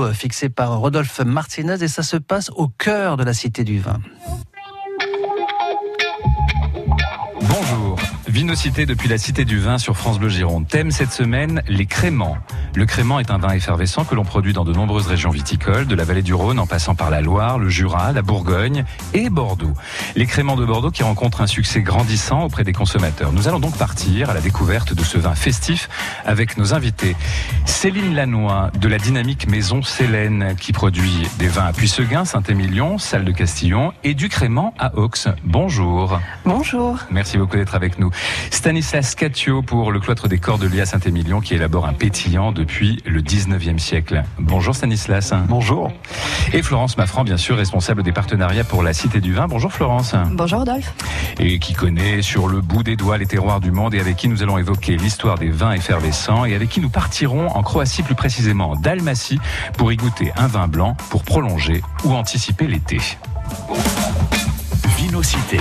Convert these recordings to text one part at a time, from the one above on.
euh, fixé par Rodolphe Martinez et ça se passe au cœur de la Cité du Vin. Vinocité depuis la Cité du Vin sur France Bleu Gironde. Thème cette semaine, les créments. Le crément est un vin effervescent que l'on produit dans de nombreuses régions viticoles, de la vallée du Rhône en passant par la Loire, le Jura, la Bourgogne et Bordeaux. Les créments de Bordeaux qui rencontrent un succès grandissant auprès des consommateurs. Nous allons donc partir à la découverte de ce vin festif avec nos invités. Céline Lannoy de la dynamique Maison Célène qui produit des vins à Puisseguin, Saint-Émilion, Salle de Castillon et du crément à Aux. Bonjour. Bonjour. Merci beaucoup d'être avec nous. Stanislas Catio pour le cloître des Cordeliers à Saint-Émilion qui élabore un pétillant depuis le 19e siècle. Bonjour Stanislas. Bonjour. Et Florence Maffran, bien sûr, responsable des partenariats pour la Cité du Vin. Bonjour Florence. Bonjour Rodolphe. Et qui connaît sur le bout des doigts les terroirs du monde et avec qui nous allons évoquer l'histoire des vins effervescents et avec qui nous partirons en Croatie, plus précisément en Dalmatie, pour y goûter un vin blanc pour prolonger ou anticiper l'été. Vinocité,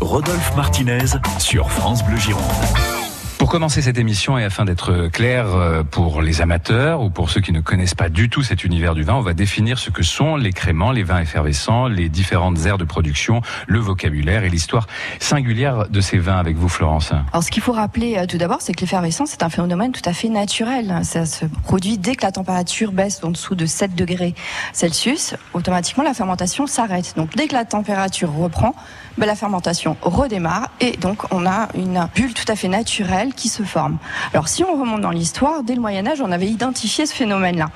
Rodolphe Martinez sur France Bleu Gironde. Pour commencer cette émission et afin d'être clair euh, pour les amateurs ou pour ceux qui ne connaissent pas du tout cet univers du vin, on va définir ce que sont les créments, les vins effervescents, les différentes aires de production, le vocabulaire et l'histoire singulière de ces vins avec vous, Florence. Alors, ce qu'il faut rappeler euh, tout d'abord, c'est que l'effervescence c'est un phénomène tout à fait naturel. Ça se produit dès que la température baisse en dessous de 7 degrés Celsius. Automatiquement, la fermentation s'arrête. Donc, dès que la température reprend, ben, la fermentation redémarre et donc on a une bulle tout à fait naturelle qui se forme. Alors si on remonte dans l'histoire, dès le Moyen Âge, on avait identifié ce phénomène-là,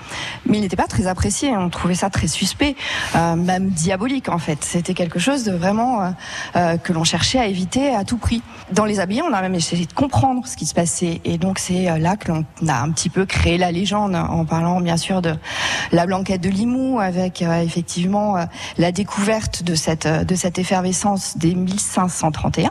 mais il n'était pas très apprécié. On trouvait ça très suspect, euh, même diabolique en fait. C'était quelque chose de vraiment euh, euh, que l'on cherchait à éviter à tout prix. Dans les habillés, on a même essayé de comprendre ce qui se passait et donc c'est là que l'on a un petit peu créé la légende en parlant bien sûr de la blanquette de Limoux avec effectivement la découverte de cette de cette effervescence dès 1531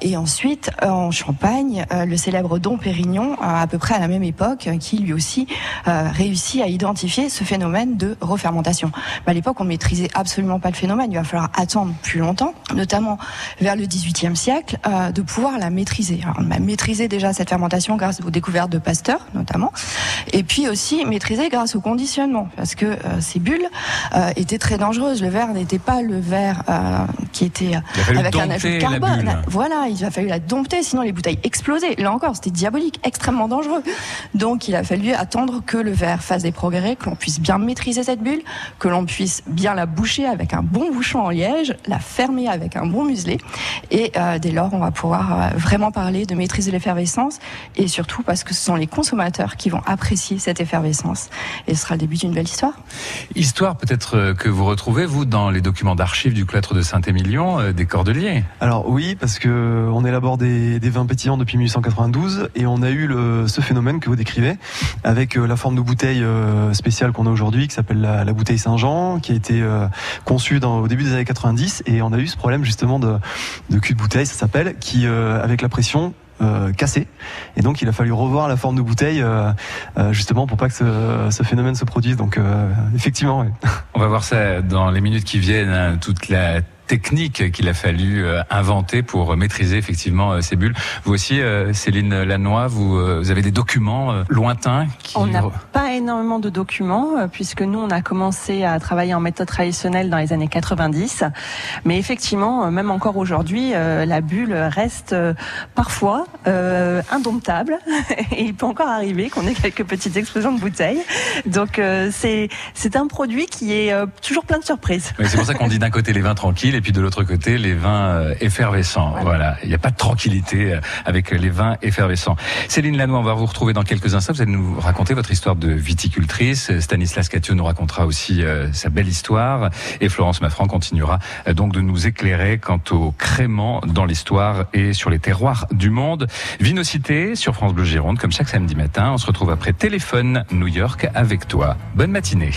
et ensuite en Champagne euh, le célèbre Dom Pérignon, à peu près à la même époque, qui lui aussi euh, réussit à identifier ce phénomène de refermentation. Mais à l'époque, on ne maîtrisait absolument pas le phénomène. Il va falloir attendre plus longtemps, notamment vers le XVIIIe siècle, euh, de pouvoir la maîtriser. Alors, on a maîtrisé déjà cette fermentation grâce aux découvertes de Pasteur, notamment, et puis aussi maîtriser grâce au conditionnement, parce que ces bulles étaient très dangereuses. Le verre n'était pas le verre qui était avec un ajout de carbone. Voilà, il a fallu la dompter, sinon les bouteilles Là encore, c'était diabolique, extrêmement dangereux. Donc il a fallu attendre que le verre fasse des progrès, que l'on puisse bien maîtriser cette bulle, que l'on puisse bien la boucher avec un bon bouchon en liège, la fermer avec un bon muselet. Et euh, dès lors, on va pouvoir euh, vraiment parler de maîtriser l'effervescence et surtout parce que ce sont les consommateurs qui vont apprécier cette effervescence. Et ce sera le début d'une belle histoire. Histoire peut-être euh, que vous retrouvez, vous, dans les documents d'archives du cloître de Saint-Émilion, des Cordeliers. Alors oui, parce que on élabore des, des vins pétillants depuis 1892 et on a eu ce phénomène que vous décrivez avec euh, la forme de bouteille euh, spéciale qu'on a aujourd'hui qui s'appelle la, bouteille Saint-Jean qui a été euh, conçue au début des années 90 et on a eu ce problème justement de, cul de bouteille ça s'appelle qui avec la pression euh, cassé et donc il a fallu revoir la forme de bouteille justement pour pas que ce, phénomène se produise. Donc effectivement on va voir ça dans les minutes qui viennent hein, toute la technique qu'il a fallu euh, inventer pour maîtriser effectivement euh, ces bulles. Vous aussi, euh, Céline Lannoy, vous, vous avez des documents lointains qui... On n'a pas énormément de documents puisque nous, on a commencé à travailler en méthode traditionnelle dans les années 90. Mais effectivement, même encore aujourd'hui, la bulle reste parfois indomptable et il peut encore arriver qu'on ait quelques petites explosions de bouteilles. Donc c'est c'est un produit qui est toujours plein de surprises. c'est pour ça qu'on dit d'un côté les vins tranquilles et puis de l'autre côté les vins euh, effervescents. Voilà. voilà. il n'y a pas de tranquillité euh, avec les vins effervescents. Céline Lannoy, on va vous retrouver dans quelques instants. Vous allez nous raconter votre histoire de viticultrice. Stanislas Catio nous racontera aussi euh, sa belle histoire et Florence Maffran continuera donc de nous éclairer quant au crément dans l'histoire et sur les terroirs du monde. Vinocité sur France Bleu Gironde, comme chaque samedi matin. On se retrouve après Téléphone New York avec toi. Bonne matinée.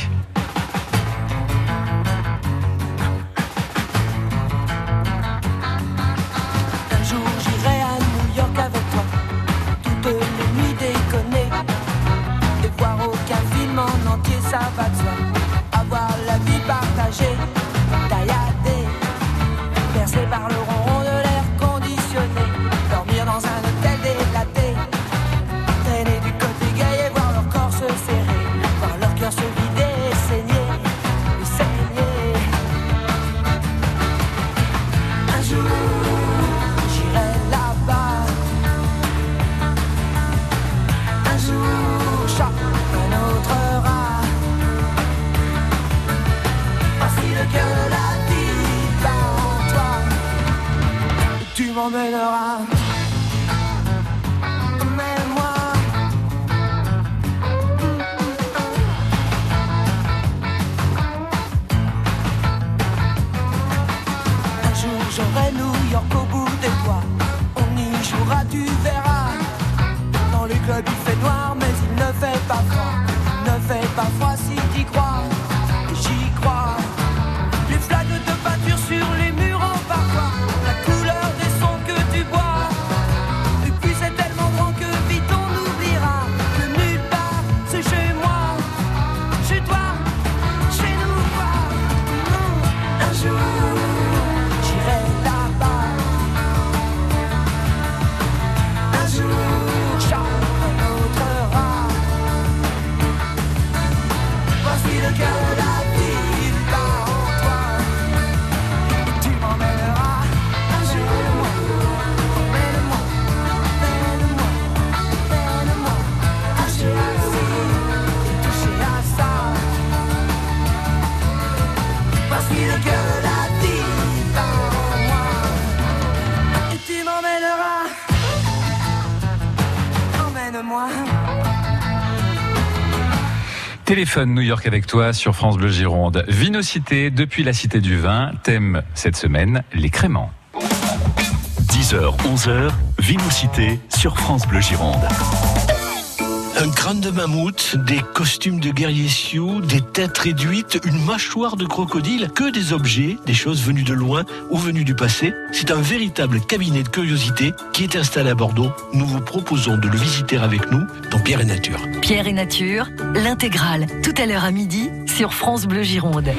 Téléphone New York avec toi sur France Bleu Gironde. Vinocité depuis la Cité du Vin. Thème cette semaine, les créments. 10h, 11h, Vinocité sur France Bleu Gironde. Un crâne de mammouth, des costumes de guerriers sioux, des têtes réduites, une mâchoire de crocodile, que des objets, des choses venues de loin ou venues du passé. C'est un véritable cabinet de curiosité qui est installé à Bordeaux. Nous vous proposons de le visiter avec nous dans Pierre et Nature. Pierre et Nature, l'intégrale, tout à l'heure à midi sur France Bleu Gironde.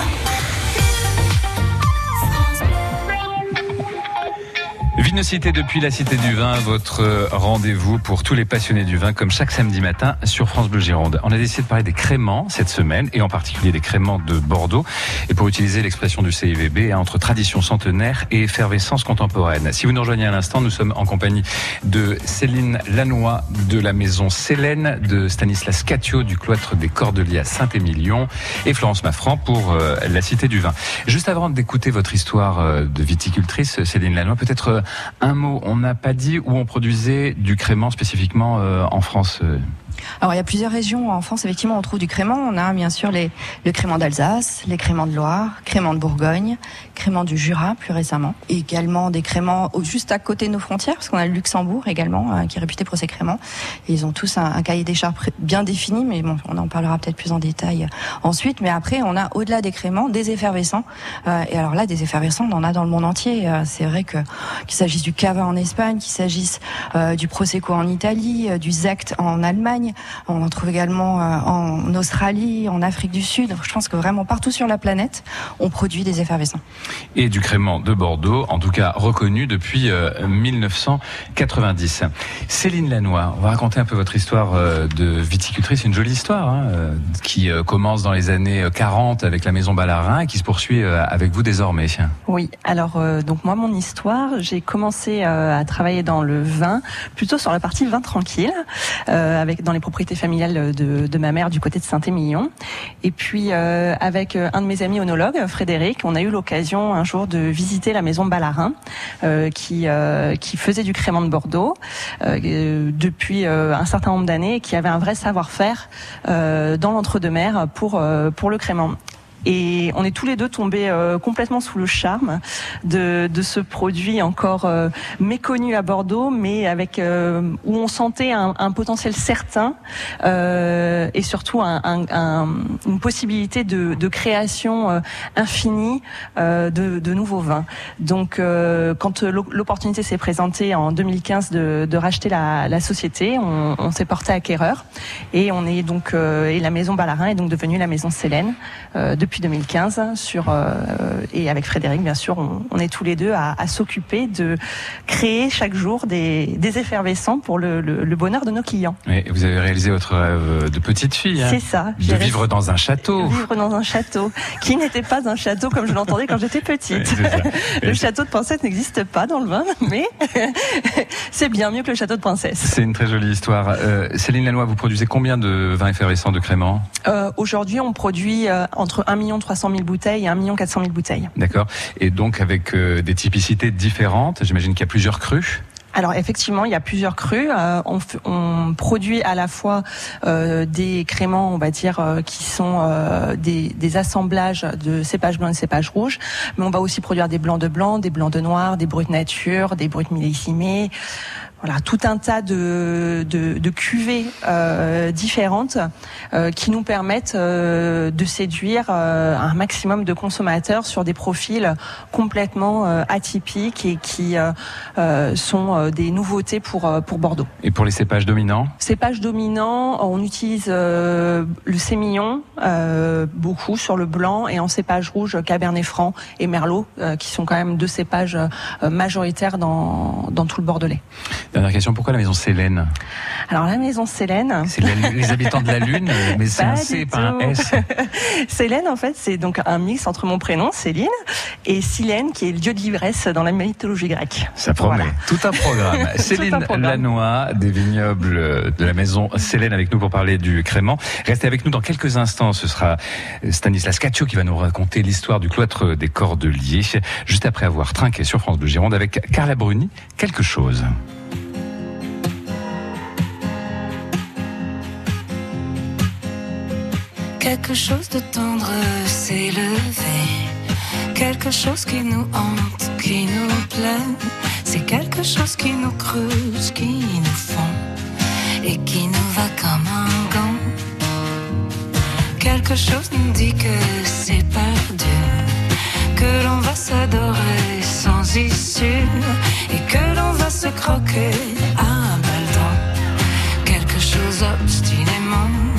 Vinocité depuis la Cité du Vin, votre rendez-vous pour tous les passionnés du vin, comme chaque samedi matin sur France Bleu Gironde. On a décidé de parler des créments cette semaine, et en particulier des créments de Bordeaux, et pour utiliser l'expression du CIVB, hein, entre tradition centenaire et effervescence contemporaine. Si vous nous rejoignez à l'instant, nous sommes en compagnie de Céline Lannoy de la maison Célène, de Stanislas Catio du cloître des Cordeliers à Saint-Émilion, et Florence Maffran pour euh, la Cité du Vin. Juste avant d'écouter votre histoire euh, de viticultrice, Céline Lannoy, peut-être euh, un mot. On n'a pas dit où on produisait du crément spécifiquement euh, en France. Alors il y a plusieurs régions en France, effectivement, on trouve du crément. On a bien sûr les, le crément d'Alsace, les créments de Loire, créments de Bourgogne, créments du Jura plus récemment. Également des créments juste à côté de nos frontières, parce qu'on a le Luxembourg également, euh, qui est réputé pour ses créments. Ils ont tous un, un cahier des charges bien défini, mais bon, on en parlera peut-être plus en détail euh, ensuite. Mais après, on a au-delà des créments, des effervescents. Euh, et alors là, des effervescents, on en a dans le monde entier. Euh, C'est vrai que qu'il s'agisse du cava en Espagne, qu'il s'agisse euh, du prosecco en Italie, du zect en Allemagne, on en trouve également euh, en Australie, en Afrique du Sud. Je pense que vraiment partout sur la planète, on produit des effervescents. et du crément de Bordeaux, en tout cas reconnu depuis euh, 1990. Céline Lannoy, on va raconter un peu votre histoire euh, de viticultrice, C'est une jolie histoire hein, euh, qui euh, commence dans les années 40 avec la maison Ballarin et qui se poursuit euh, avec vous désormais. Oui, alors euh, donc moi mon histoire, j'ai commencé euh, à travailler dans le vin, plutôt sur la partie vin tranquille, euh, avec dans les propriétés familiales de, ma mère du côté de Saint-Émilion. Et puis euh, avec euh, un de mes amis onologues, Frédéric, on a eu l'occasion un jour de visiter la maison Ballarin, euh, qui euh, qui faisait du crément de Bordeaux euh, depuis un certain nombre d'années, et qui avait un vrai savoir-faire dans l'entre-deux-mer pour pour le crément. Et on est tous les deux tombés euh, complètement sous le charme de, de ce produit encore euh, méconnu à Bordeaux, mais avec euh, où on sentait un, un potentiel certain euh, et surtout un, un- un- une possibilité de, de création euh, infinie de, de nouveaux vins. Donc, quand l'o- l'opportunité s'est présentée en 2015 de, racheter la, la société, on, on s'est porté acquéreur et on est donc et la maison Ballarin est donc devenue la maison Célène euh, depuis 2015 sur euh, et avec Frédéric bien sûr on, on est tous les deux à, à s'occuper de créer chaque jour des, des effervescents pour le, le- le bonheur de nos clients. Et vous avez réalisé votre rêve de petite fille. hein, C'est ça. De vivre dans un château. Vivre dans un château qui n'était pas un château comme je l'entendais quand j'étais petite. Le château de princesse n'existe pas dans le vin, mais c'est bien mieux que le château de princesse. C'est une très jolie histoire. Euh, Céline Lannoy, vous produisez combien de vins effervescents de crément Euh, Aujourd'hui, on produit euh, entre 1 300 000 bouteilles et 1 400 000 bouteilles. D'accord. Et donc avec euh, des typicités différentes. J'imagine qu'il y a plusieurs crus. Alors effectivement, il y a plusieurs crus. Euh, on, produit à la fois euh, des créments, on va dire, euh, qui sont des, des assemblages de cépages blancs et cépages rouges, mais on va aussi produire des blancs de blanc, des blancs de noir, des bruts de nature, des bruts millésimés. Voilà tout un tas de, de, de cuvées euh, différentes euh, qui nous permettent euh, de séduire euh, un maximum de consommateurs sur des profils complètement euh, atypiques et qui euh, euh, sont euh, des nouveautés pour euh, pour Bordeaux. Et pour les cépages dominants? Cépage dominant, on utilise euh, le sémillon euh, beaucoup sur le blanc et en cépage rouge Cabernet Franc et Merlot euh, qui sont quand même deux cépages euh, majoritaires dans, dans tout le Bordelais. Dernière question, pourquoi la maison Célène Alors la maison Célène, C'est les habitants de la Lune, mais c'est un C, pas un. S. Célène en fait c'est donc un mix entre mon prénom Céline et Silène qui est le dieu de l'ivresse dans la mythologie grecque. Ça promet. Voilà. Tout un programme. Céline. Lannoy, des vignobles de la maison Célène avec nous pour parler du crément. Restez avec nous dans quelques instants. Ce sera Stanislas Caccio qui va nous raconter l'histoire du cloître des Cordeliers, juste après avoir trinqué sur France Bleu Gironde avec Carla Bruni. Quelque chose. Quelque chose de tendre s'est levé. Quelque chose qui nous hante, qui nous plaît. C'est quelque chose qui nous creuse, qui nous fond et qui nous va comme un gant. Quelque chose nous dit que c'est perdu, que l'on va s'adorer sans issue et que l'on va se croquer à belle dent. Quelque chose obstinément.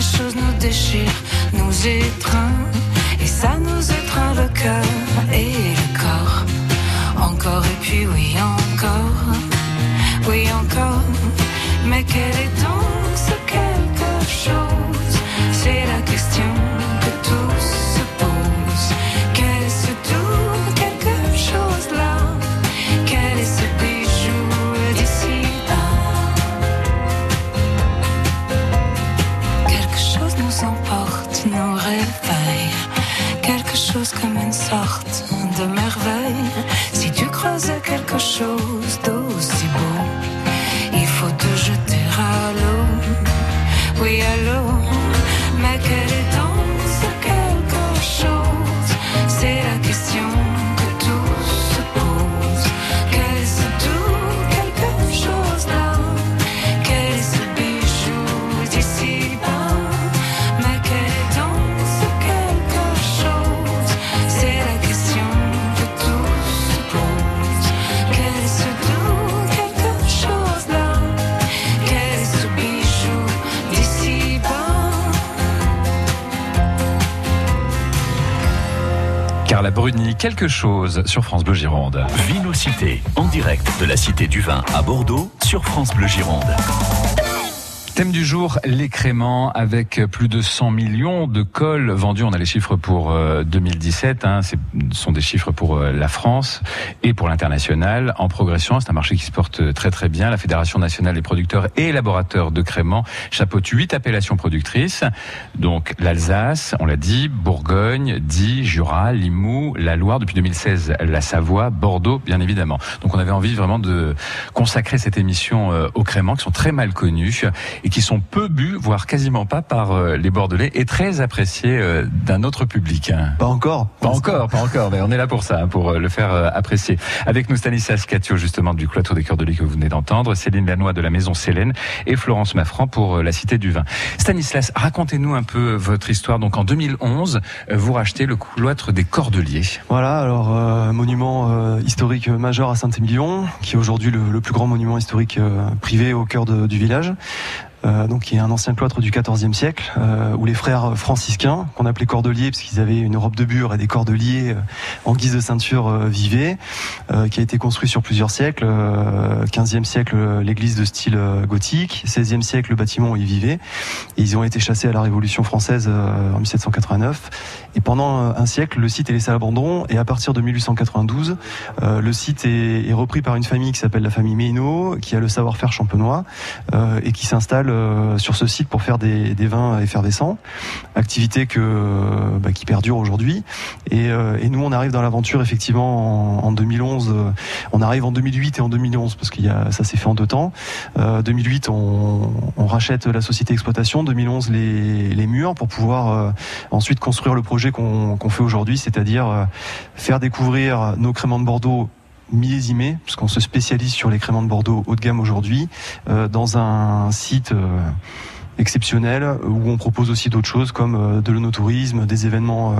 Quelque chose nous déchire, nous étreint. Bruni, quelque chose sur France Bleu Gironde. Vinocité, en direct de la Cité du Vin à Bordeaux sur France Bleu Gironde. Thème du jour, les créments avec plus de 100 millions de cols vendus. On a les chiffres pour euh, 2017. Hein, ce sont des chiffres pour euh, la France et pour l'international en progression. C'est un marché qui se porte très très bien. La Fédération nationale des producteurs et élaborateurs de créments chapeaute huit appellations productrices. Donc l'Alsace, on l'a dit, Bourgogne, Die, Jura, Limoux, la Loire. Depuis 2016, la Savoie, Bordeaux, bien évidemment. Donc on avait envie vraiment de consacrer cette émission euh, aux créments qui sont très mal connus et qui sont peu bu, voire quasiment pas par euh, les Bordelais et très appréciés euh, d'un autre public. hein. Pas encore. Pas encore, pas encore, mais on est là pour ça, hein, pour euh, le faire apprécier. Avec nous Stanislas Catio, justement, du Cloître des Cœurs de Lys que vous venez d'entendre, Céline Lannoy de la Maison Célène et Florence Maffran pour la Cité du Vin. Stanislas, racontez-nous un peu votre histoire. Donc en 2011, euh, vous rachetez le Cloître des Cordeliers. Voilà, alors euh, monument euh, historique majeur à Saint-Émilion, qui est aujourd'hui le, le plus grand monument historique euh, privé au cœur de- du village. Euh, donc qui est un ancien cloître du XIVe siècle, euh, où les frères franciscains, qu'on appelait cordeliers, parce qu'ils avaient une robe de bure et des cordeliers euh, en guise de ceinture, euh, vivaient, euh, qui a été construit sur plusieurs siècles. Euh, 15e siècle, l'église de style gothique. 16e siècle, le bâtiment où ils vivaient. Et ils ont été chassés à la Révolution française en 1789. Et pendant un siècle, le site est laissé à l'abandon. Et à partir de 1892, euh, le site est, est repris par une famille qui s'appelle la famille Méno, qui a le savoir-faire champenois et qui s'installe euh, sur ce site pour faire des, des vins effervescents. Activité que, euh, bah, qui perdure aujourd'hui. Et, euh, et nous, on arrive dans l'aventure effectivement en, en 2011. euh, on arrive en 2008 et en 2011 parce qu'il y a, ça s'est fait en deux temps. Euh, 2008, on, rachète la société exploitation. 2011, les, murs pour pouvoir ensuite construire le projet qu'on qu'on fait aujourd'hui, c'est-à-dire faire découvrir nos créments de Bordeaux millésimés, puisqu'on se spécialise sur les créments de Bordeaux haut de gamme aujourd'hui, euh, dans un site euh, exceptionnel où on propose aussi d'autres choses comme euh, de l'onotourisme, des événements euh,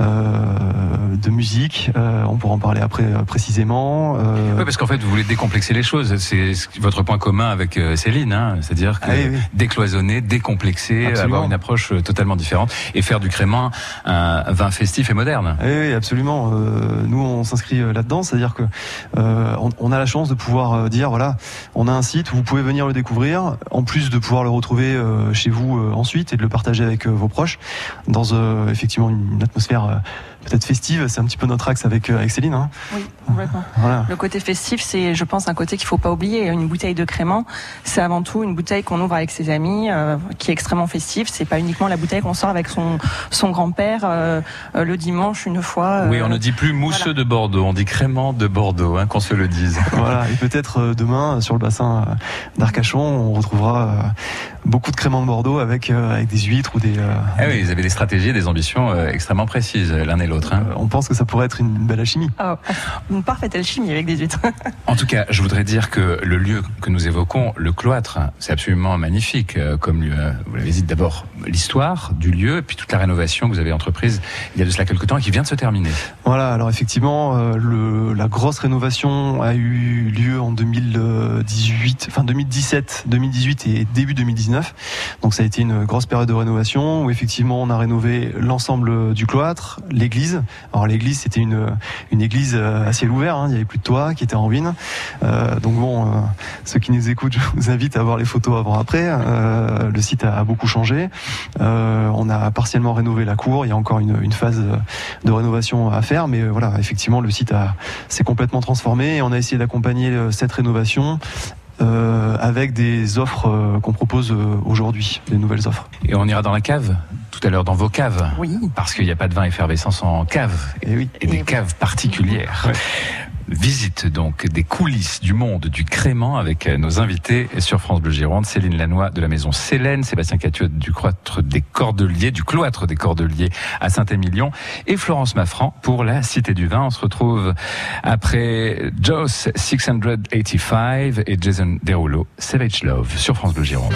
euh, de musique. On pourra en parler après précisément. Oui, parce qu'en fait, vous voulez décomplexer les choses. C'est ce- votre point commun avec Céline, hein. c'est-à-dire que Ah oui, oui. décloisonner, décomplexer, Absolument. avoir une approche totalement différente et faire du crément un vin festif et moderne. Oui, oui, absolument. Nous, on s'inscrit là-dedans, c'est-à-dire que on, a la chance de pouvoir dire voilà, on a un site où vous pouvez venir le découvrir, en plus de pouvoir le retrouver chez vous euh, ensuite et de le partager avec euh, vos proches dans euh, effectivement une, une atmosphère euh, peut-être festive. C'est un petit peu notre axe avec, euh, avec Céline. Hein. Oui, complètement. Voilà. Le côté festif, c'est, je pense, un côté qu'il faut pas oublier. Une bouteille de crément, c'est avant tout une bouteille qu'on ouvre avec ses amis, euh, qui est extrêmement festive. C'est pas uniquement la bouteille qu'on sort avec son son grand-père euh, euh, le dimanche une fois. Oui, euh, on ne dit plus mousseux voilà. de Bordeaux, on dit crément de Bordeaux, hein, qu'on se le dise. Voilà, et peut-être euh, demain sur le bassin euh, d'Arcachon, on retrouvera euh, beaucoup de créments de Bordeaux avec euh, avec des huîtres ou des. euh, Ah oui, ils avaient des stratégies et des ambitions euh, extrêmement précises, l'un et l'autre. hein. euh, on pense que ça pourrait être une belle alchimie. oh, une parfaite alchimie avec des huîtres. En tout cas, je voudrais dire que le lieu que nous évoquons, le cloître, c'est absolument magnifique euh, comme lieu. Vous l'avez dit d'abord l'histoire du lieu, et puis toute la rénovation que vous avez entreprise il y a de cela quelques temps et qui vient de se terminer. Voilà, alors effectivement, euh, le, la grosse rénovation a eu lieu en 2018, enfin 2017, 2018 et début 2019. Donc ça a été une grosse période de rénovation où effectivement on a rénové l'ensemble du cloître, l'église. Alors l'église c'était une, une église euh, à ciel ouvert, hein, il y avait plus de toit, qui était en ruine. Euh, donc bon, euh, ceux qui nous écoutent, je vous invite à voir les photos avant-après. Euh, le site a, a beaucoup changé. Euh, on a partiellement rénové la cour. Il y a encore une, une phase de, rénovation à faire, mais euh, voilà, effectivement, le site s'est complètement transformé et on a essayé d'accompagner euh, cette rénovation. Euh, avec des offres euh, qu'on propose euh, aujourd'hui, des nouvelles offres. Et on ira dans la cave, tout à l'heure dans vos caves. Oui. Parce qu'il n'y a pas de vin effervescent sans cave, Et oui. et des oui. caves particulières. Visite donc des coulisses du monde du crément avec euh, nos invités sur France Bleu Gironde, Céline Lannoy de la maison Célène, Sébastien Catiot du cloître des Cordeliers, du cloître des Cordeliers à Saint-Émilion et Florence Maffran pour la Cité du Vin. On se retrouve après Joss 685 et Jason Derulo, Savage Love sur France Bleu Gironde.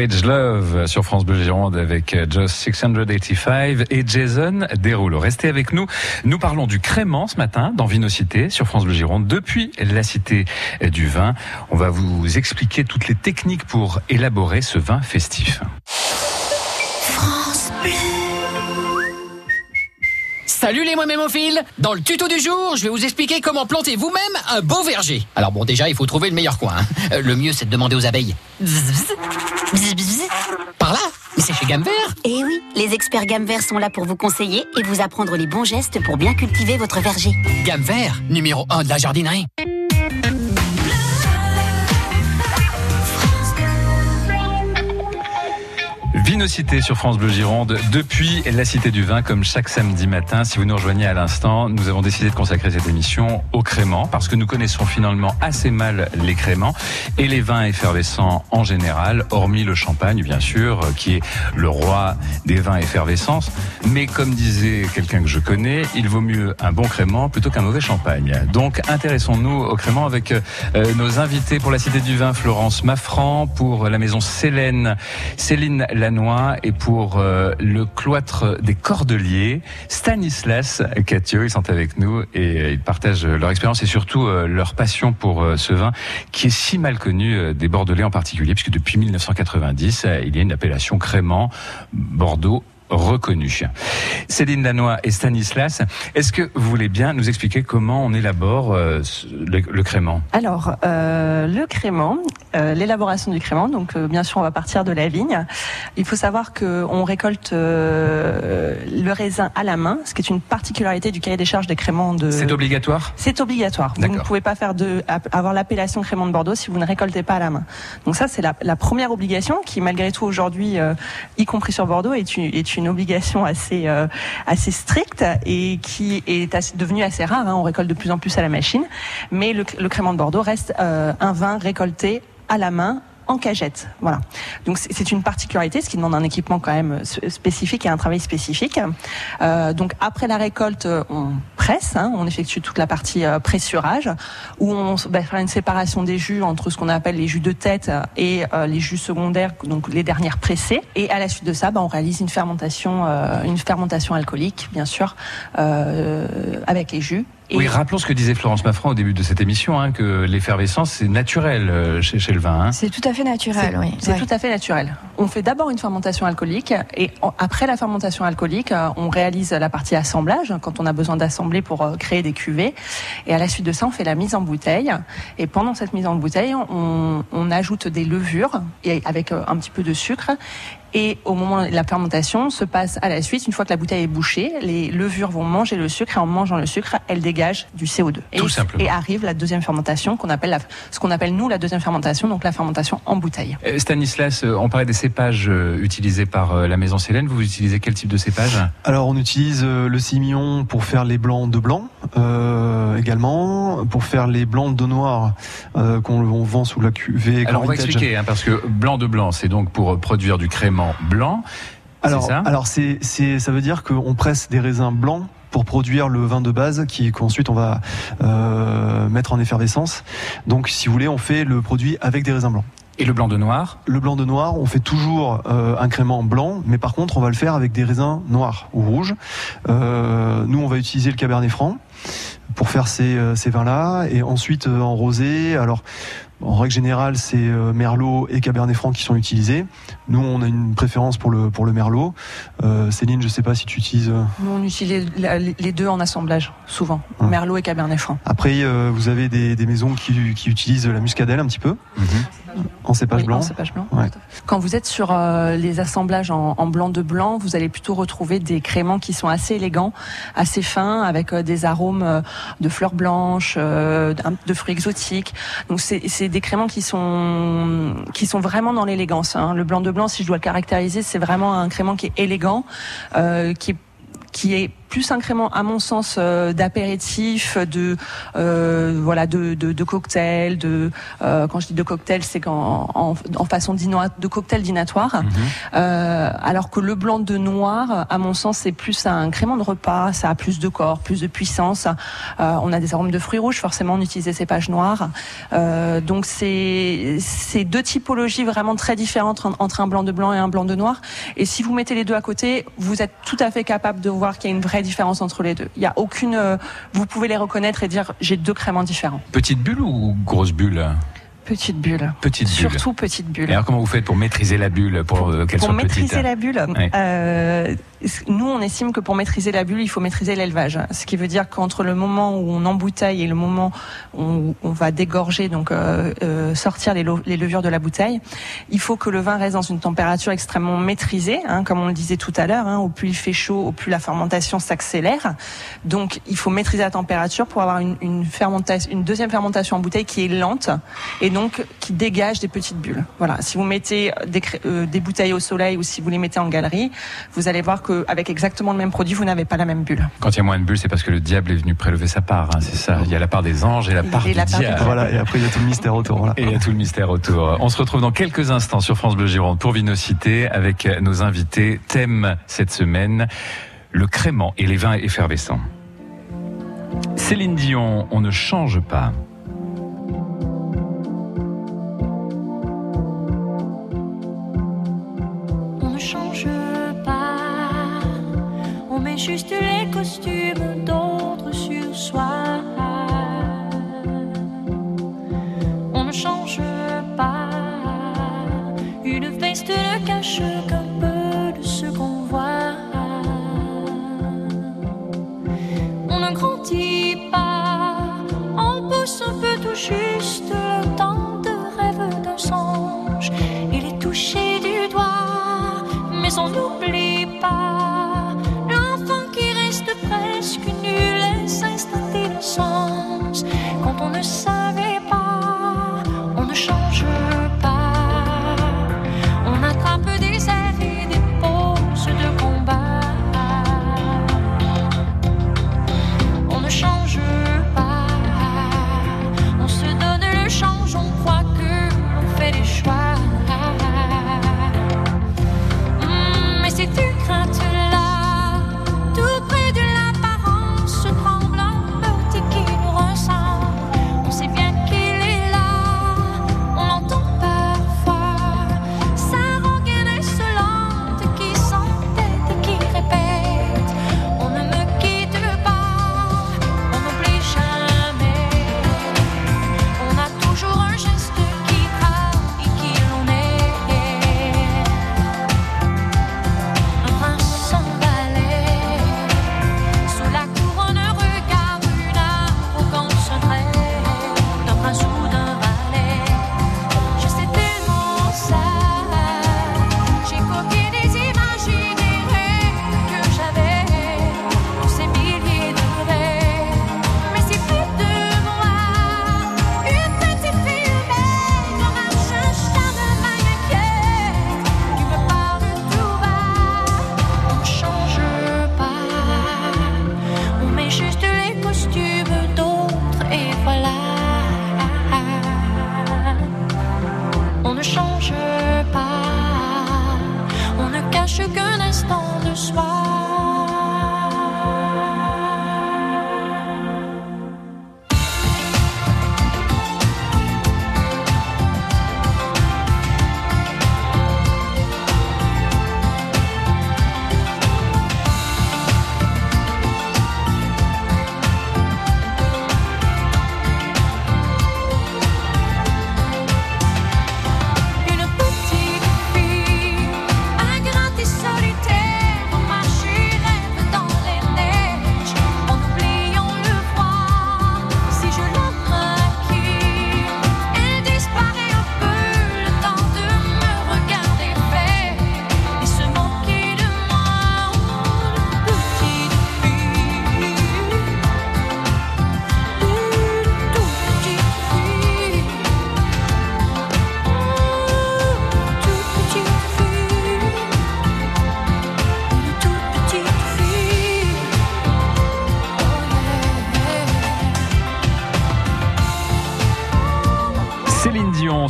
Savage Love sur France Bleu Gironde avec euh, Just 685 et Jason Derulo. Restez avec nous. Nous parlons du crément ce matin dans Vinocité sur France Bleu Gironde depuis la cité du vin. On va vous expliquer toutes les techniques pour élaborer ce vin festif. Salut les mémophiles Dans le tuto du jour, je vais vous expliquer comment planter vous-même un beau verger. Alors bon, déjà, il faut trouver le meilleur coin. hein. Euh, Le mieux, c'est de demander aux abeilles. Par là Mais c'est chez Gamme Vert Eh oui, les experts gamme vert sont là pour vous conseiller et vous apprendre les bons gestes pour bien cultiver votre verger. Gamme Vert, numéro 1 de la jardinerie. Sur France Bleu Gironde depuis la Cité du Vin comme chaque samedi matin. Si vous nous rejoignez à l'instant, nous avons décidé de consacrer cette émission au crément parce que nous connaissons finalement assez mal les créments et les vins effervescents en général, hormis le champagne bien sûr, euh, qui est le roi des vins effervescents. Mais comme disait quelqu'un que je connais, il vaut mieux un bon crément plutôt qu'un mauvais champagne. Donc intéressons-nous au crément avec euh, nos invités pour la Cité du Vin, Florence Maffran, pour la maison Célène, Céline Et pour euh, le cloître des Cordeliers, Stanislas Catio. Ils sont avec nous et euh, ils partagent leur expérience et surtout euh, leur passion pour ce vin qui est si mal connu des Bordelais en particulier, puisque depuis 1990, euh, il y a une appellation crément Bordeaux reconnue. Céline Lannoy et Stanislas, est-ce que vous voulez bien nous expliquer comment on élabore euh, le, le crément Alors, euh, le crément, euh, l'élaboration du crément, donc euh, bien sûr on va partir de la vigne. Il faut savoir qu'on récolte euh, le raisin à la main, ce qui est une particularité du cahier des charges des créments de... C'est obligatoire? C'est obligatoire. Vous ne pouvez pas faire de, avoir l'appellation crément de Bordeaux si vous ne récoltez pas à la main. Donc ça, c'est la, la première obligation qui, malgré tout, aujourd'hui, euh, y compris sur Bordeaux, est une, est une obligation assez, euh, assez stricte et qui est devenue assez rare. hein. On récolte de plus en plus à la machine. Mais le, le crément de Bordeaux reste euh, un vin récolté à la main en cagette. Voilà. Donc c'est une particularité, ce qui demande un équipement quand même s- spécifique et un travail spécifique. Euh, donc après la récolte, euh, on presse, hein, on effectue toute la partie euh, pressurage, où on va faire une séparation des jus entre ce qu'on appelle les jus de tête et euh, les jus secondaires, donc les dernières pressées. Et à la suite de ça, bah, on réalise une fermentation, euh, une fermentation alcoolique, bien sûr, euh, avec les jus. Et- Oui, rappelons ce que disait Florence Maffran au début de cette émission, hein, que l'effervescence c'est naturel euh, chez, chez le vin. hein. C'est tout à fait naturel, C'est- oui. C'est Ouais. tout à fait naturel. On fait d'abord une fermentation alcoolique et en- après la fermentation alcoolique, euh, on réalise la partie assemblage quand on a besoin d'assembler pour euh, créer des cuvées. Et à la suite de ça, on fait la mise en bouteille. Et pendant cette mise en bouteille, on, on ajoute des levures et avec un petit peu de sucre. Et au moment de la fermentation se passe à la suite, une fois que la bouteille est bouchée, les levures vont manger le sucre et en mangeant le sucre, elles dégagent du CO2. Et, Tout simplement. et arrive la deuxième fermentation qu'on appelle la, ce qu'on appelle nous la deuxième fermentation, donc la fermentation en bouteille. Euh, Stanislas, euh, on parlait des cépages euh, utilisés par la maison Célène. Vous utilisez quel type de cépage? Alors on utilise le Simillon pour faire les blancs de blanc euh, également, pour faire les blancs de noir euh, qu'on on vend sous la cuvée. Alors on va expliquer, hein, parce que blanc de blanc, c'est donc pour produire du crément blanc. Alors, ça alors c'est, c'est, ça veut dire qu'on presse des raisins blancs pour produire le vin de base qui qu'ensuite on va euh, mettre en effervescence. Donc si vous voulez, on fait le produit avec des raisins blancs. Et le blanc de noir Le blanc de noir, on fait toujours euh, un crément blanc, mais par contre on va le faire avec des raisins noirs ou rouges. Euh, nous on va utiliser le cabernet franc pour faire ces, euh, ces vins-là, et ensuite euh, en rosé. Alors En règle générale, c'est euh, Merlot et Cabernet Franc qui sont utilisés. Nous, on a une préférence pour le pour le Merlot. Euh, Céline, je sais pas si tu utilises. euh, Nous, on utilise les deux en assemblage, souvent. Merlot et Cabernet Franc. Après, euh, vous avez des, des maisons qui, qui utilisent la muscadelle un petit peu en cépage Oui, blanc. en cépage blanc. Ouais. Quand vous êtes sur euh, les assemblages en, en blanc de blanc, vous allez plutôt retrouver des créments qui sont assez élégants, assez fins, avec des arômes de fleurs blanches, de fruits exotiques. Donc c'est c'est des créments qui sont qui sont vraiment dans l'élégance. hein. Le blanc de blanc, si je dois le caractériser, c'est vraiment un crément qui est élégant, euh, qui est qui est plus un crément à mon sens euh, d'apéritif, de euh, voilà de, de, de cocktail, de euh, quand je dis de cocktail, c'est qu'en en, en façon de cocktail dînatoire. Euh, alors que le blanc de noir, à mon sens, c'est plus un crément de repas, ça a plus de corps, plus de puissance. Euh, on a des arômes de fruits rouges, forcément on utilise des cépages noirs. Euh, donc c'est c'est deux typologies vraiment très différentes en- entre un blanc de blanc et un blanc de noir. Et si vous mettez les deux à côté, vous êtes tout à fait capable de voir qu'il y a une vraie différence entre les deux. Il y a aucune, euh, vous pouvez les reconnaître et dire j'ai deux créments différents. Petite bulle ou grosse bulle? Petite bulle. Petite bulle. Surtout petite bulle. Et alors comment vous faites pour maîtriser la bulle pour euh, qu'elle Pour soit petite? maîtriser la bulle, Ouais. euh, nous on estime que pour maîtriser la bulle, il faut maîtriser l'élevage. Ce qui veut dire qu'entre le moment où on embouteille et le moment où on va dégorger, donc euh, euh, sortir les, levures de la bouteille, il faut que le vin reste dans une température extrêmement maîtrisée, hein, comme on le disait tout à l'heure. hein, au plus il fait chaud, au plus la fermentation s'accélère. Donc il faut maîtriser la température pour avoir une, fermentation, une deuxième fermentation en bouteille qui est lente et donc qui dégage des petites bulles. Voilà. Si vous mettez des, cré- euh, des bouteilles au soleil ou si vous les mettez en galerie, vous allez voir qu'avec exactement le même produit, vous n'avez pas la même bulle. Quand il y a moins de bulles, c'est parce que le diable est venu prélever sa part. hein, c'est ça. Il y a la part des anges et la part Et du la part du diable. diable. Voilà, et après il y a tout le mystère autour. Voilà. Et il y a tout le mystère autour. On se retrouve dans quelques instants sur France Bleu Gironde pour Vinocité avec nos invités. Thème cette semaine, le crément et les vins effervescents. Céline Dion, on ne change pas. On met juste les costumes d'autres sur soi. On ne change pas, une veste ne cache qu'un peu de ce qu'on voit. On ne grandit pas, on pousse un peu tout juste le temps de rêve d'un songe. Il est touché du doigt, mais on n'oublie pas Quand on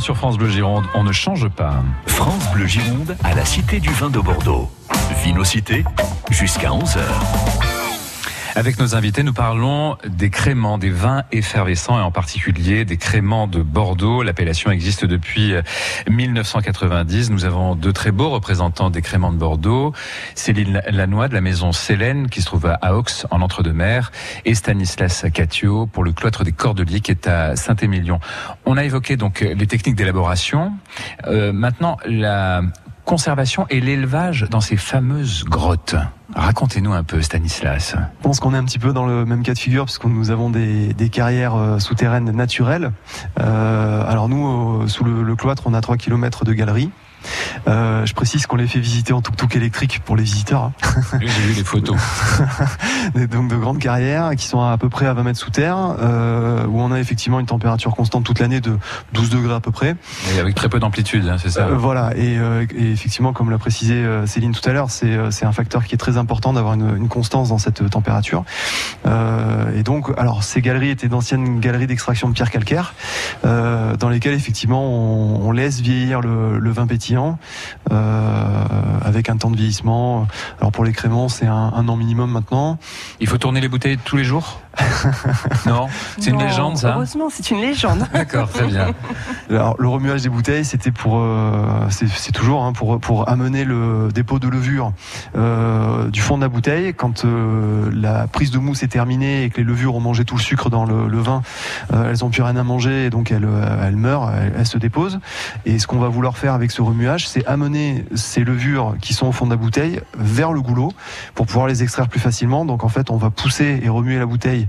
sur France Bleu Gironde, on ne change pas. France Bleu Gironde à la Cité du Vin de Bordeaux. Vinocité jusqu'à 11h. Avec nos invités, nous parlons des créments, des vins effervescents et en particulier des créments de Bordeaux. L'appellation existe depuis 1990. Nous avons deux très beaux représentants des créments de Bordeaux. Céline Lannoy de la maison Célène qui se trouve à Aux en Entre-deux-Mers et Stanislas Catio pour le cloître des Cordeliers qui est à Saint-Émilion. On a évoqué donc les techniques d'élaboration. Euh, maintenant, la conservation et l'élevage dans ces fameuses grottes. Racontez-nous un peu, Stanislas. Je pense qu'on est un petit peu dans le même cas de figure puisque nous avons des, carrières euh, souterraines naturelles. Euh, alors nous, euh, sous le, le, cloître, on a 3 km de galeries. Euh, je précise qu'on les fait visiter en tuk-tuk électrique pour les visiteurs. hein. Oui, J'ai vu les photos. Donc de grandes carrières qui sont à peu près à 20 mètres sous terre, euh, où on a effectivement une température constante toute l'année de 12 degrés à peu près. Et avec très peu d'amplitude, hein, c'est ça Euh, voilà, et, et effectivement, comme l'a précisé Céline tout à l'heure, c'est un facteur qui est très important d'avoir une, une constance dans cette température. Et donc, alors ces galeries étaient d'anciennes galeries d'extraction de pierres calcaires, dans lesquelles effectivement on, on laisse vieillir le, le vin pétillant euh, avec un temps de vieillissement. Alors pour les créments, c'est un, un an minimum maintenant. Il faut tourner les bouteilles tous les jours? Non C'est une Non, légende, ça Heureusement, c'est une légende. D'accord, très bien. Alors le remuage des bouteilles, c'était pour, euh, c'est toujours hein, pour pour amener le dépôt de levure euh, du fond de la bouteille. Quand euh, la prise de mousse est terminée et que les levures ont mangé tout le sucre dans le, le vin, euh, elles ont plus rien à manger et donc elles, elles meurent, elles, elles se déposent. Et ce qu'on va vouloir faire avec ce remuage, c'est amener ces levures qui sont au fond de la bouteille vers le goulot pour pouvoir les extraire plus facilement. Donc en fait, on va pousser et remuer la bouteille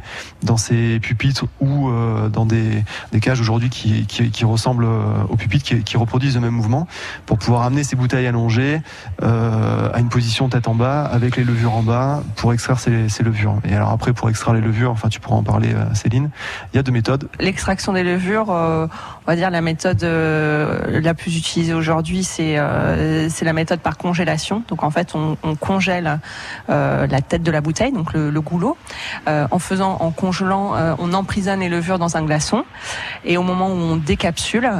dans ces pupitres ou euh, dans des, des cages aujourd'hui qui, qui, ressemblent euh, aux pupitres, qui, qui reproduisent le même mouvement, pour pouvoir amener ces bouteilles allongées euh, à une position tête en bas, avec les levures en bas, pour extraire ces, ces levures. Et alors après, pour extraire les levures, enfin tu pourras en parler Céline, il y a deux méthodes. L'extraction des levures, on va dire la méthode euh, la plus utilisée aujourd'hui, c'est euh, c'est la méthode par congélation. Donc en fait, on, on congèle euh, la tête de la bouteille, donc le, le goulot. Euh, en faisant, en congelant, euh, on emprisonne les levures dans un glaçon. Et au moment où on décapsule,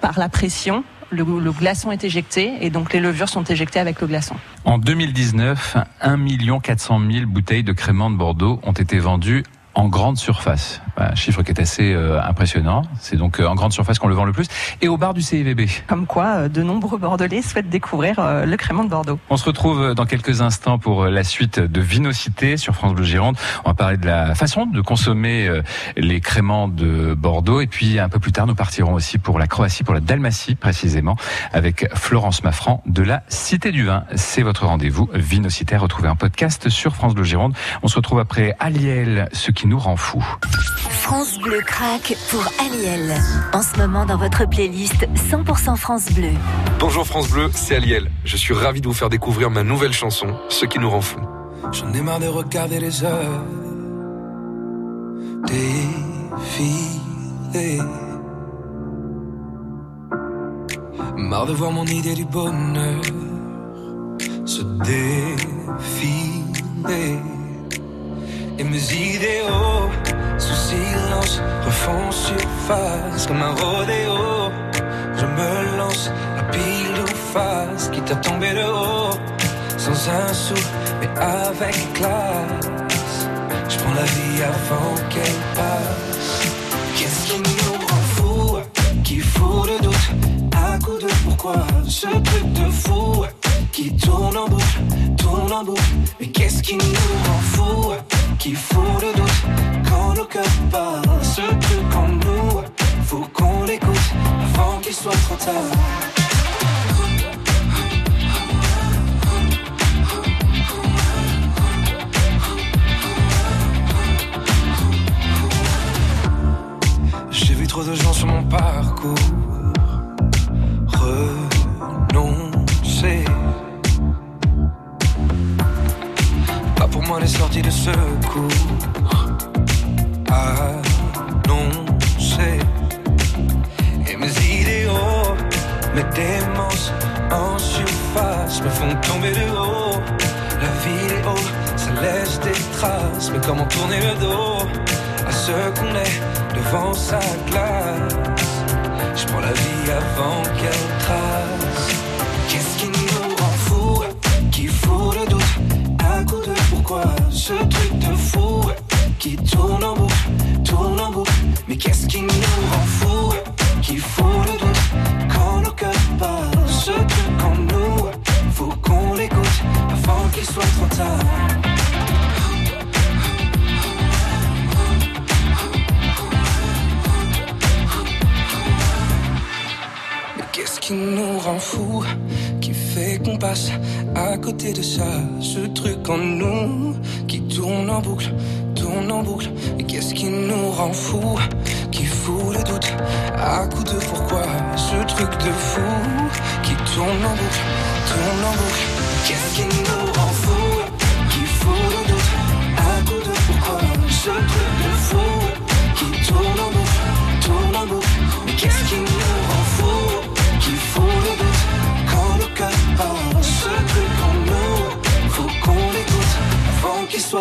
par la pression, le, le glaçon est éjecté et donc les levures sont éjectées avec le glaçon. En 2019, 1 400 000 bouteilles de crémant de Bordeaux ont été vendues en grande surface. Un chiffre qui est assez euh, impressionnant. C'est donc euh, en grande surface qu'on le vend le plus. Et au bar du CIVB. Comme quoi, euh, de nombreux Bordelais souhaitent découvrir euh, le crément de Bordeaux. On se retrouve dans quelques instants pour euh, la suite de Vinocité sur France Bleu Gironde. On va parler de la façon de consommer euh, les créments de Bordeaux. Et puis un peu plus tard, nous partirons aussi pour la Croatie, pour la Dalmatie précisément, avec Florence Maffran de la Cité du Vin. C'est votre rendez-vous Vinocité. Retrouvez un podcast sur France Bleu Gironde. On se retrouve après Aliel, ce qui nous rend fou. France Bleu craque pour Aliel. En ce moment dans votre playlist 100% France Bleu. Bonjour France Bleu, c'est Aliel. Je suis ravi de vous faire découvrir ma nouvelle chanson, Ce qui nous rend fou. J'en ai marre de regarder les heures défiler. Marre de voir mon idée du bonheur se défiler. Et mes idéaux, sous silence, refont surface comme un rodéo. Je me lance à pile ou face, quitte à tomber de haut, sans un sou, mais avec classe. Je prends la vie avant qu'elle passe. Qu'est-ce qui nous rend fous, qui fout le doute, à coup de pourquoi? Ce truc de fou qui tourne en boucle, tourne en boucle. Mais qu'est-ce qui nous rend fous, qui fout le doute quand nos cœurs parlent, ce truc en nous, faut qu'on l'écoute avant qu'il soit trop tard. J'ai vu trop de gens sur mon parcours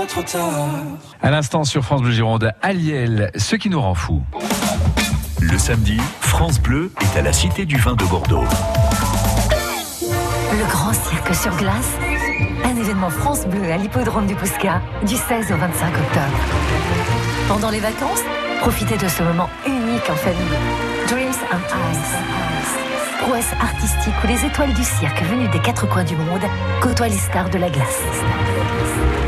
Trop tard À l'instant sur France Bleu Gironde, Aliel, ce qui nous rend fou. Le samedi, France Bleu est à la Cité du Vin de Bordeaux. Le grand cirque sur glace, un événement France Bleu à l'hippodrome du Pousca du 16 au 25 octobre. Pendant les vacances, profitez de ce moment unique en famille. Dreams and Ice. Prouesse artistique où les étoiles du cirque venues des quatre coins du monde côtoient les stars de la glace.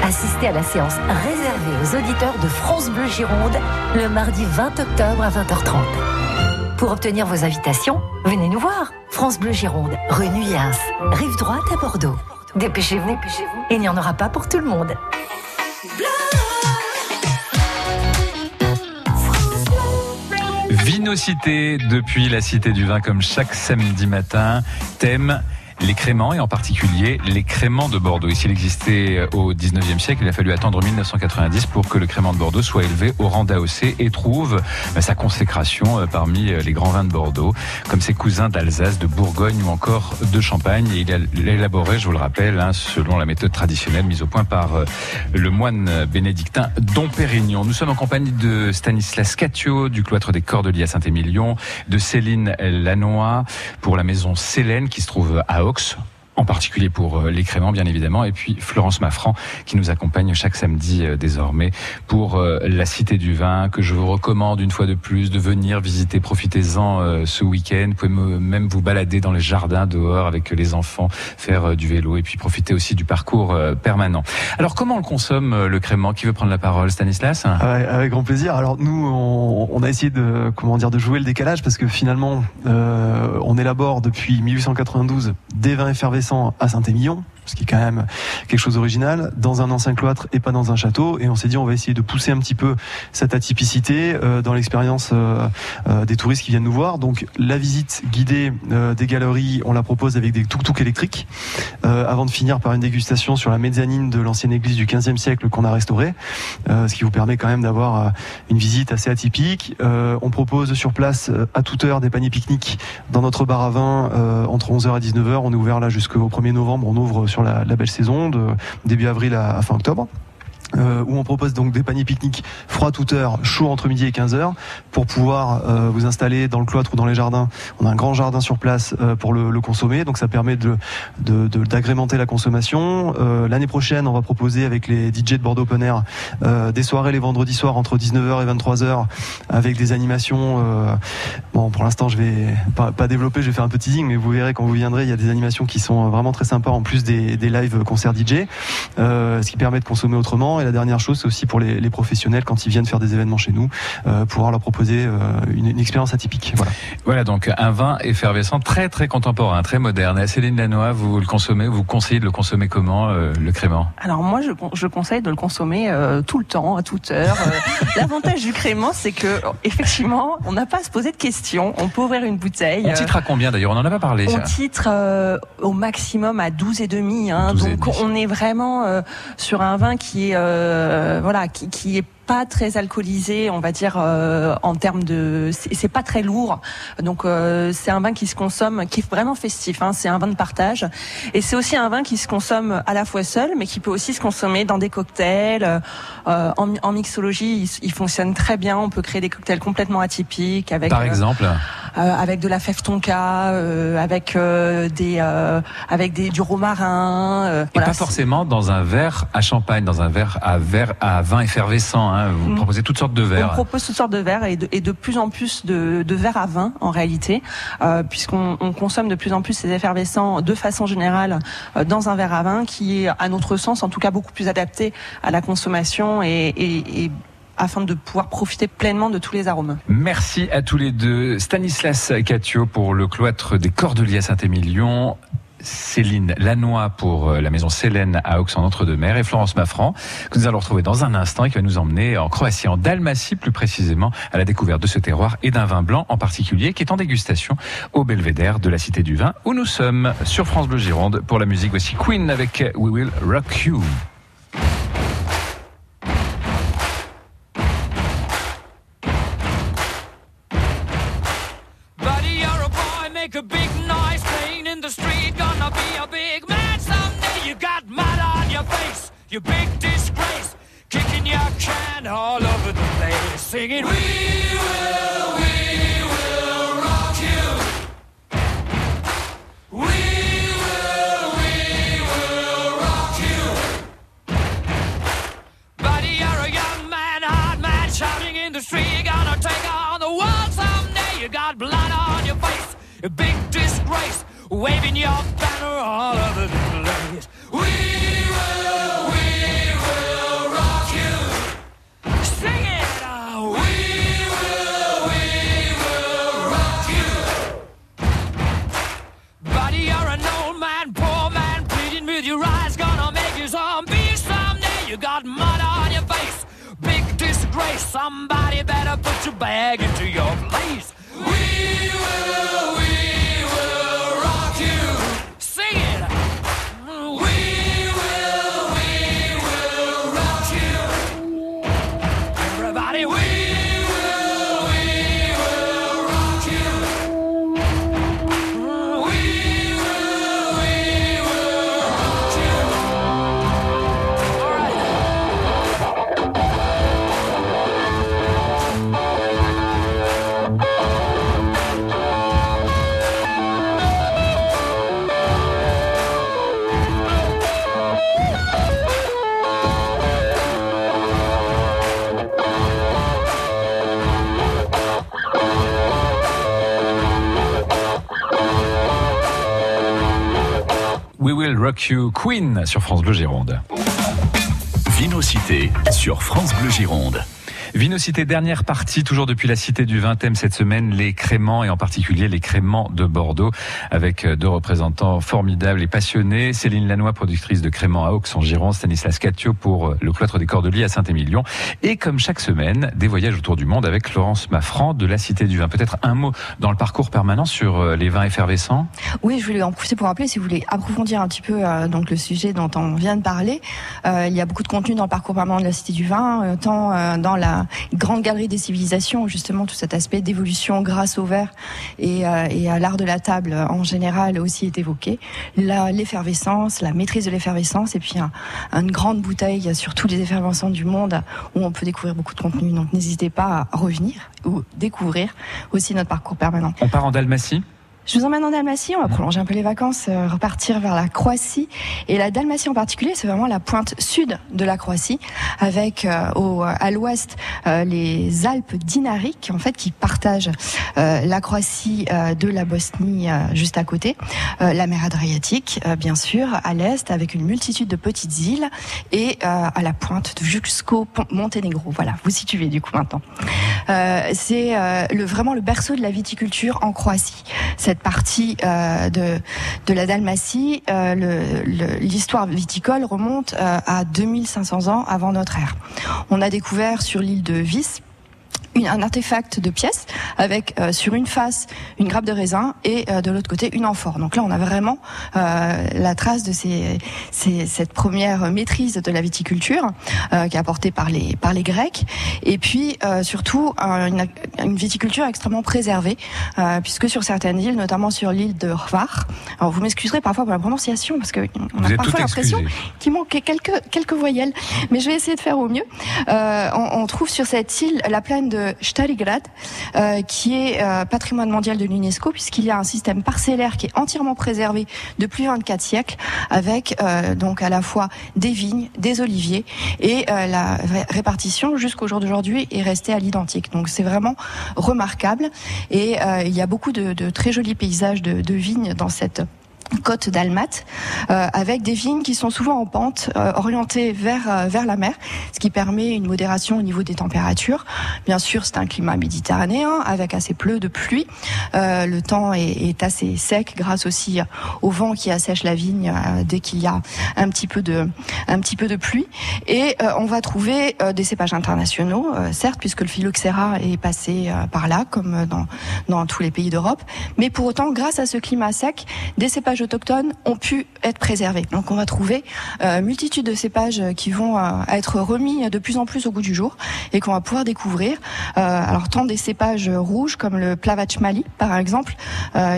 Assistez à la séance réservée aux auditeurs de France Bleu Gironde le mardi 20 octobre à 20h30. Pour obtenir vos invitations, venez nous voir. France Bleu Gironde, rue Nuyens, rive droite à Bordeaux. Dépêchez-vous, il n'y en aura pas pour tout le monde. Vinocité depuis la Cité du Vin comme chaque samedi matin. Thème les créments et en particulier les créments de Bordeaux. Ici, il existait au 19e siècle. Il a fallu attendre 1990 pour que le crément de Bordeaux soit élevé au rang d'AOC et trouve euh, sa consécration euh, parmi euh, les grands vins de Bordeaux, comme ses cousins d'Alsace, de Bourgogne ou encore de Champagne. Et il a élaboré, je vous le rappelle, hein, selon la méthode traditionnelle mise au point par le moine bénédictin Dom Pérignon. Nous sommes en compagnie de Stanislas Catio du cloître des Cordeliers à Saint-Émilion, de Céline Lannoy pour la maison Célène qui se trouve à Aux, en particulier pour euh, les créments bien évidemment, et puis Florence Maffran qui nous accompagne chaque samedi euh, désormais pour euh, la Cité du Vin, que je vous recommande une fois de plus de venir visiter, profitez-en ce week-end, vous pouvez me- même vous balader dans les jardins dehors avec les enfants, faire du vélo, et puis profiter aussi du parcours permanent. Alors comment on le consomme le crément Qui veut prendre la parole? Stanislas? Avec grand plaisir. Alors nous, on, a essayé de comment dire de jouer le décalage parce que finalement, on élabore depuis 1892 des vins effervescents à Saint-Émilion, ce qui est quand même quelque chose d'original, dans un ancien cloître et pas dans un château. Et on s'est dit, on va essayer de pousser un petit peu cette atypicité euh, dans l'expérience euh, euh, des touristes qui viennent nous voir. Donc la visite guidée des galeries, on la propose avec des tuk-tuk électriques, avant de finir par une dégustation sur la mezzanine de l'ancienne église du 15e siècle qu'on a restaurée, ce qui vous permet quand même d'avoir une visite assez atypique. On propose sur place à toute heure des paniers pique-nique dans notre bar à vin entre 11h et 19h. On est ouvert là jusqu'au 1er novembre. On ouvre sur la, la belle saison de début avril à fin octobre. Euh, où on propose donc des paniers pique-nique froid toute heure, chaud entre midi et 15h, pour pouvoir euh, vous installer dans le cloître ou dans les jardins. On a un grand jardin sur place euh, pour le, consommer, donc ça permet de d'agrémenter la consommation. L'année prochaine, on va proposer avec les DJ de Bordeaux Open Air des soirées les vendredis soirs entre 19h et 23h avec des animations. bon, pour l'instant, je vais pas, développer, je vais faire un petit teasing, mais vous verrez quand vous viendrez, il y a des animations qui sont vraiment très sympas en plus des, des live concerts DJ, ce qui permet de consommer autrement. Et la dernière chose, c'est aussi pour les, les professionnels quand ils viennent faire des événements chez nous, euh, pouvoir leur proposer euh, une, une expérience atypique. Voilà. Voilà donc un vin effervescent très très contemporain, très moderne. Céline Lannoy, vous le consommez, vous conseillez de le consommer comment euh, le crément? Alors moi, je, con- je conseille de le consommer euh, tout le temps, à toute heure. L'avantage du crément, c'est que effectivement, on n'a pas à se poser de questions. On peut ouvrir une bouteille. On titre à combien d'ailleurs? On en a pas parlé. On ça. titre euh, au maximum à 12 et demi. Hein, 12 et donc on est vraiment euh, sur un vin qui est euh, voilà qui, qui est pas très alcoolisé, on va dire euh, en termes de, c'est pas très lourd, donc euh, c'est un vin qui se consomme, qui est vraiment festif. Hein, c'est un vin de partage, et c'est aussi un vin qui se consomme à la fois seul, mais qui peut aussi se consommer dans des cocktails. Euh, en, mi- en mixologie, il, il fonctionne très bien. On peut créer des cocktails complètement atypiques avec Par euh, exemple avec de la fève tonka, euh, avec euh, des, euh, avec des du romarin. euh, Et voilà. pas forcément dans un verre à champagne, dans un verre à verre à vin effervescent. Hein. Vous Mm. proposez toutes sortes de On verres. propose toutes sortes de verres et de, et de plus en plus de, de verres à vin en réalité, euh, puisqu'on on consomme de plus en plus ces effervescents de façon générale euh, dans un verre à vin qui est, à notre sens, en tout cas beaucoup plus adapté à la consommation et, et- et afin de pouvoir profiter pleinement de tous les arômes. Merci à tous les deux. Stanislas Catio pour le cloître des Cordeliers à Saint-Émilion. Céline Lannoy pour euh, la maison Célène à Aux en Entre-deux-Mers et Florence Maffran que nous allons retrouver dans un instant et qui va nous emmener en Croatie, en Dalmatie plus précisément, à la découverte de ce terroir et d'un vin blanc en particulier qui est en dégustation au Belvédère de la Cité du Vin où nous sommes sur France Bleu Gironde pour la musique aussi Queen avec We Will Rock You. You Queen sur France Bleu Gironde. Vinocité sur France Bleu Gironde. Vinocité, dernière partie, toujours depuis la Cité du Vin, thème cette semaine, les créments et en particulier les créments de Bordeaux, avec euh, deux représentants formidables et passionnés. Céline Lannoy, productrice de créments à Aux en Gironde, Stanislas Catio pour euh, le cloître des Cordeliers à Saint-Émilion. Et comme chaque semaine, des voyages autour du monde avec Florence Maffran de la Cité du Vin. Peut-être un mot dans le parcours permanent sur euh, les vins effervescents? Oui, je voulais en profiter pour rappeler, si vous voulez approfondir un petit peu donc le sujet dont on vient de parler, il y a beaucoup de contenu dans le parcours permanent de la Cité du Vin, euh, tant dans la grande galerie des civilisations, justement tout cet aspect d'évolution grâce au verre et, euh, à l'art de la table euh, en général aussi est évoqué. L'effervescence, la maîtrise de l'effervescence, et puis un- une grande bouteille sur tous les effervescents du monde, où on peut découvrir beaucoup de contenu. Donc n'hésitez pas à revenir ou découvrir aussi notre parcours permanent. On part en Dalmatie Je vous emmène en Dalmatie, on va prolonger un peu les vacances, euh, repartir vers la Croatie. Et la Dalmatie en particulier, c'est vraiment la pointe sud de la Croatie, avec euh, au, à l'ouest euh, les Alpes dinariques, en fait, qui partagent euh, la Croatie euh, de la Bosnie euh, juste à côté, la mer Adriatique, bien sûr, à l'est, avec une multitude de petites îles, et à la pointe jusqu'au Monténégro. Voilà, vous situez du coup maintenant. C'est le, vraiment le berceau de la viticulture en Croatie. Partie euh, de, de la Dalmatie, euh, l'histoire viticole remonte euh, à 2500 ans avant notre ère. On a découvert sur l'île de Vis une- un artefact de pièces avec euh, sur une face une grappe de raisin et euh, de l'autre côté une amphore. Donc là, on a vraiment euh, la trace de ces, ces- cette première maîtrise de la viticulture euh, qui est apportée par les par les Grecs. Et puis euh, surtout une, une viticulture extrêmement préservée, euh, puisque sur certaines îles, notamment sur l'île de Hvar, alors vous m'excuserez parfois pour la prononciation parce que on a parfois l'impression qu'il manque quelques quelques voyelles, mais je vais essayer de faire au mieux. Euh, on, on trouve sur cette île la plaine de de Staligrad, euh, qui est euh, patrimoine mondial de l'UNESCO, puisqu'il y a un système parcellaire qui est entièrement préservé depuis 24 siècles, avec euh, donc à la fois des vignes, des oliviers, et euh, la ré- répartition jusqu'au jour d'aujourd'hui est restée à l'identique. Donc c'est vraiment remarquable, et euh, il y a beaucoup de, de très jolis paysages de, de vignes dans cette côte d'Almat, euh, avec des vignes qui sont souvent en pente, euh, orientées vers euh, vers la mer, ce qui permet une modération au niveau des températures. Bien sûr, c'est un climat méditerranéen avec assez peu de pluie. Euh, le temps est, est assez sec grâce aussi au vent qui assèche la vigne euh, dès qu'il y a un petit peu de un petit peu de pluie. Et euh, on va trouver des cépages internationaux, certes, puisque le phylloxéra est passé par là, comme dans dans tous les pays d'Europe. Mais pour autant, grâce à ce climat sec, des cépages autochtones ont pu être préservés. Donc on va trouver euh, multitude de cépages qui vont euh, être remis de plus en plus au goût du jour et qu'on va pouvoir découvrir. Euh, alors tant des cépages rouges comme le Plavach Mali par exemple,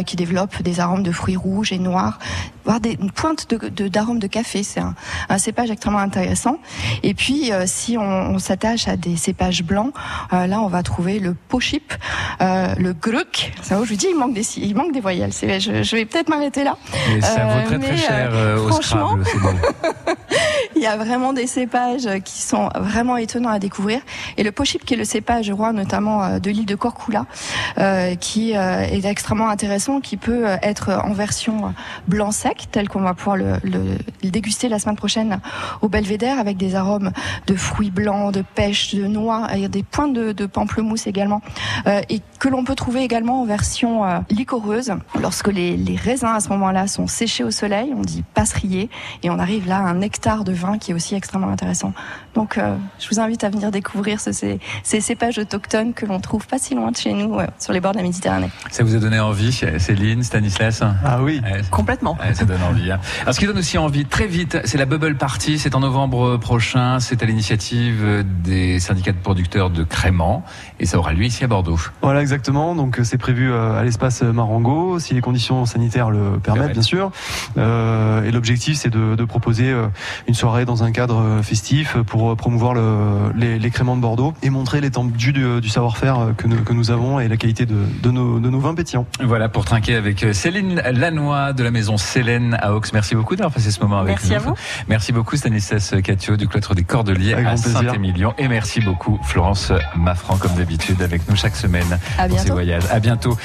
qui développe des arômes de fruits rouges et noirs, voire une pointe d'arômes de café. C'est un, cépage extrêmement intéressant. Et puis si on, s'attache à des cépages blancs, là on va trouver le pochip, le gruk. Ça, je vous dis, il manque des, il manque des voyelles. Je vais peut-être m'arrêter là. Et ça Euh, vaut très très mais, cher euh, euh, au franchement, Scrabble, c'est il y a vraiment des cépages qui sont vraiment étonnants à découvrir. Et le pochip, qui est le cépage roi notamment euh, de l'île de Korkula, euh, qui euh, est extrêmement intéressant, qui peut euh, être en version blanc sec, tel qu'on va pouvoir le, le- le déguster la semaine prochaine au Belvédère, avec des arômes de fruits blancs, de pêche, de noix, a des pointes de, de pamplemousse également, euh, et que l'on peut trouver également en version euh, liquoreuse, lorsque les, les raisins à ce moment-là sont séchés au soleil, on dit passerier, et on arrive là à un nectar de vin qui est aussi extrêmement intéressant. Donc euh, je vous invite à venir découvrir ce- ces, ces cépages autochtones que l'on trouve pas si loin de chez nous, euh, sur les bords de la Méditerranée. Ça vous a donné envie, Céline, Stanislas? Ah oui, complètement. ça donne envie. hein. Alors, ce qui donne aussi envie, très vite, c'est la Bubble Party. C'est en novembre prochain. C'est à l'initiative des syndicats de producteurs de Crément. Et ça aura lieu ici à Bordeaux. Voilà exactement. Donc euh, c'est prévu à l'espace Marengo, si les conditions sanitaires le permettent, bien sûr. Euh, et l'objectif, c'est de, de proposer euh, une soirée dans un cadre euh, festif pour euh, promouvoir le, les, les créments de Bordeaux et montrer l'étendue du, du savoir-faire que nous, que nous avons et la qualité de, de, nos, de nos vins pétillants. Voilà pour trinquer avec Céline Lannoy de la maison Célène à Aux. Merci beaucoup d'avoir passé ce moment avec Merci nous. à vous. Merci beaucoup Stanislas Catio du cloître des Cordeliers Avec à grand plaisir. Saint-Émilion. Et merci beaucoup Florence Maffran comme d'habitude avec nous chaque semaine À pour ces bientôt. voyages. À bientôt.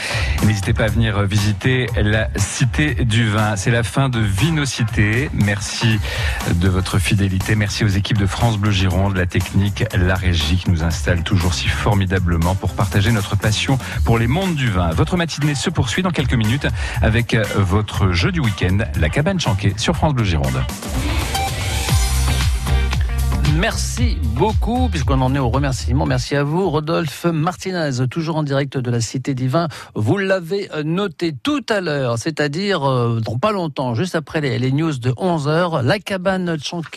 Et N'hésitez pas à venir visiter la Cité du Vin. C'est la fin de Vinocité. Merci de votre fidélité. Merci aux équipes de France Bleu Gironde, la technique, la régie qui nous installe toujours si formidablement pour partager notre passion pour les mondes du vin. Votre matinée se poursuit dans quelques minutes avec votre jeu du week-end, la cabane chanquée sur France Bleu Gironde. Merci beaucoup, puisqu'on en est au remerciement. Merci à vous, Rodolphe Martinez, toujours en direct de la Cité Divin. Vous l'avez noté tout à l'heure, c'est-à-dire euh, pas longtemps, juste après les, news de 11 heures, la cabane Chanquet